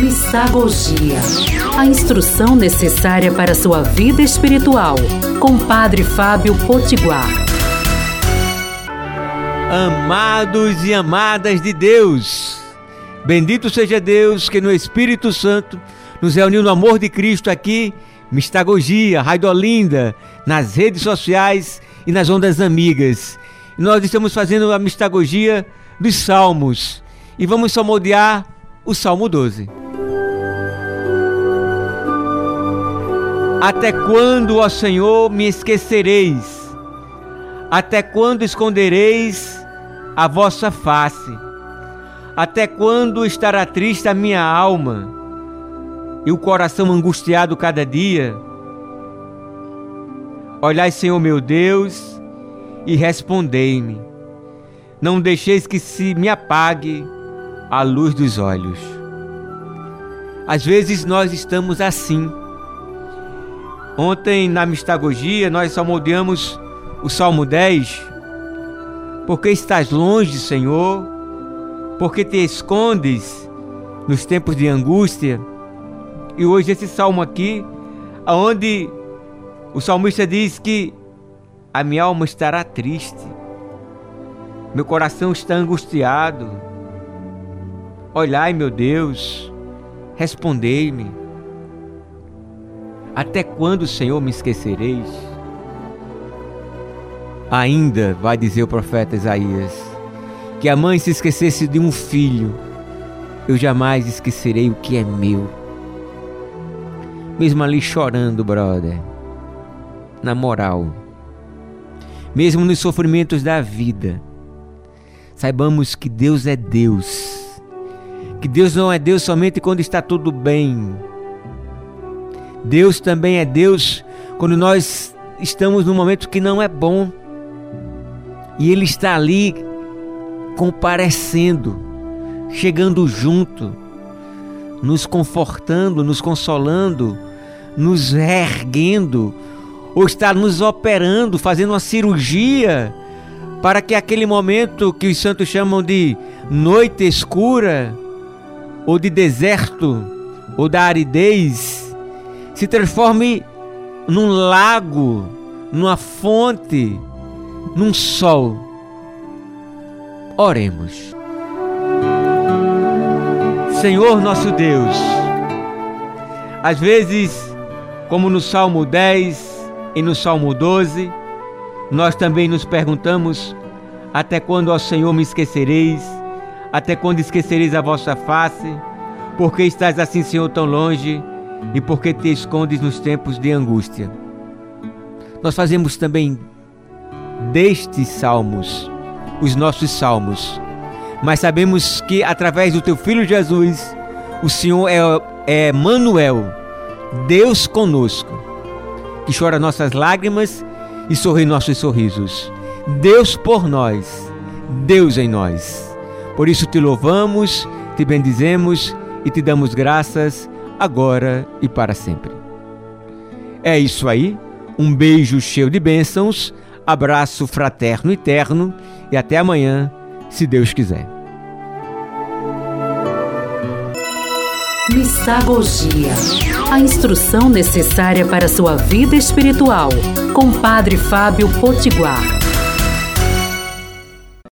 Mistagogia. A instrução necessária para sua vida espiritual. Com Padre Fábio Potiguar. Amados e amadas de Deus, bendito seja Deus que no Espírito Santo nos reuniu no amor de Cristo aqui, Mistagogia, Raidolinda, nas redes sociais e nas ondas amigas. Nós estamos fazendo a Mistagogia dos Salmos e vamos salmodiar o Salmo 12. Até quando, ó Senhor, me esquecereis? Até quando escondereis a vossa face? Até quando estará triste a minha alma e o coração angustiado cada dia? Olhai, Senhor meu Deus, e respondei-me. Não deixeis que se me apague a luz dos olhos. Às vezes nós estamos assim Ontem na mistagogia nós salmodiamos o Salmo 10. Porque estás longe, Senhor, porque te escondes nos tempos de angústia. E hoje esse salmo aqui, aonde o salmista diz que a minha alma estará triste, meu coração está angustiado. Olhai, meu Deus, respondei-me. Até quando, Senhor, me esquecereis? Ainda, vai dizer o profeta Isaías, que a mãe se esquecesse de um filho, eu jamais esquecerei o que é meu. Mesmo ali chorando, brother, na moral, mesmo nos sofrimentos da vida, saibamos que Deus é Deus, que Deus não é Deus somente quando está tudo bem Deus também é Deus quando nós estamos num momento que não é bom. E Ele está ali comparecendo, chegando junto, nos confortando, nos consolando, nos erguendo, ou está nos operando, fazendo uma cirurgia, para que aquele momento que os santos chamam de noite escura, ou de deserto, ou da aridez, se transforme num lago, numa fonte, num sol. Oremos. Senhor nosso Deus, às vezes, como no Salmo 10 e no Salmo 12, nós também nos perguntamos: até quando, ó Senhor, me esquecereis? Até quando esquecereis a vossa face? Por que estás assim, Senhor, tão longe? E porque te escondes nos tempos de angústia. Nós fazemos também destes salmos os nossos salmos, mas sabemos que através do teu filho Jesus, o Senhor é, é Manuel, Deus conosco, que chora nossas lágrimas e sorri nossos sorrisos. Deus por nós, Deus em nós. Por isso te louvamos, te bendizemos e te damos graças agora e para sempre. É isso aí. Um beijo cheio de bênçãos, abraço fraterno e terno e até amanhã, se Deus quiser. Mistagogia. A instrução necessária para sua vida espiritual. Com Padre Fábio Potiguar.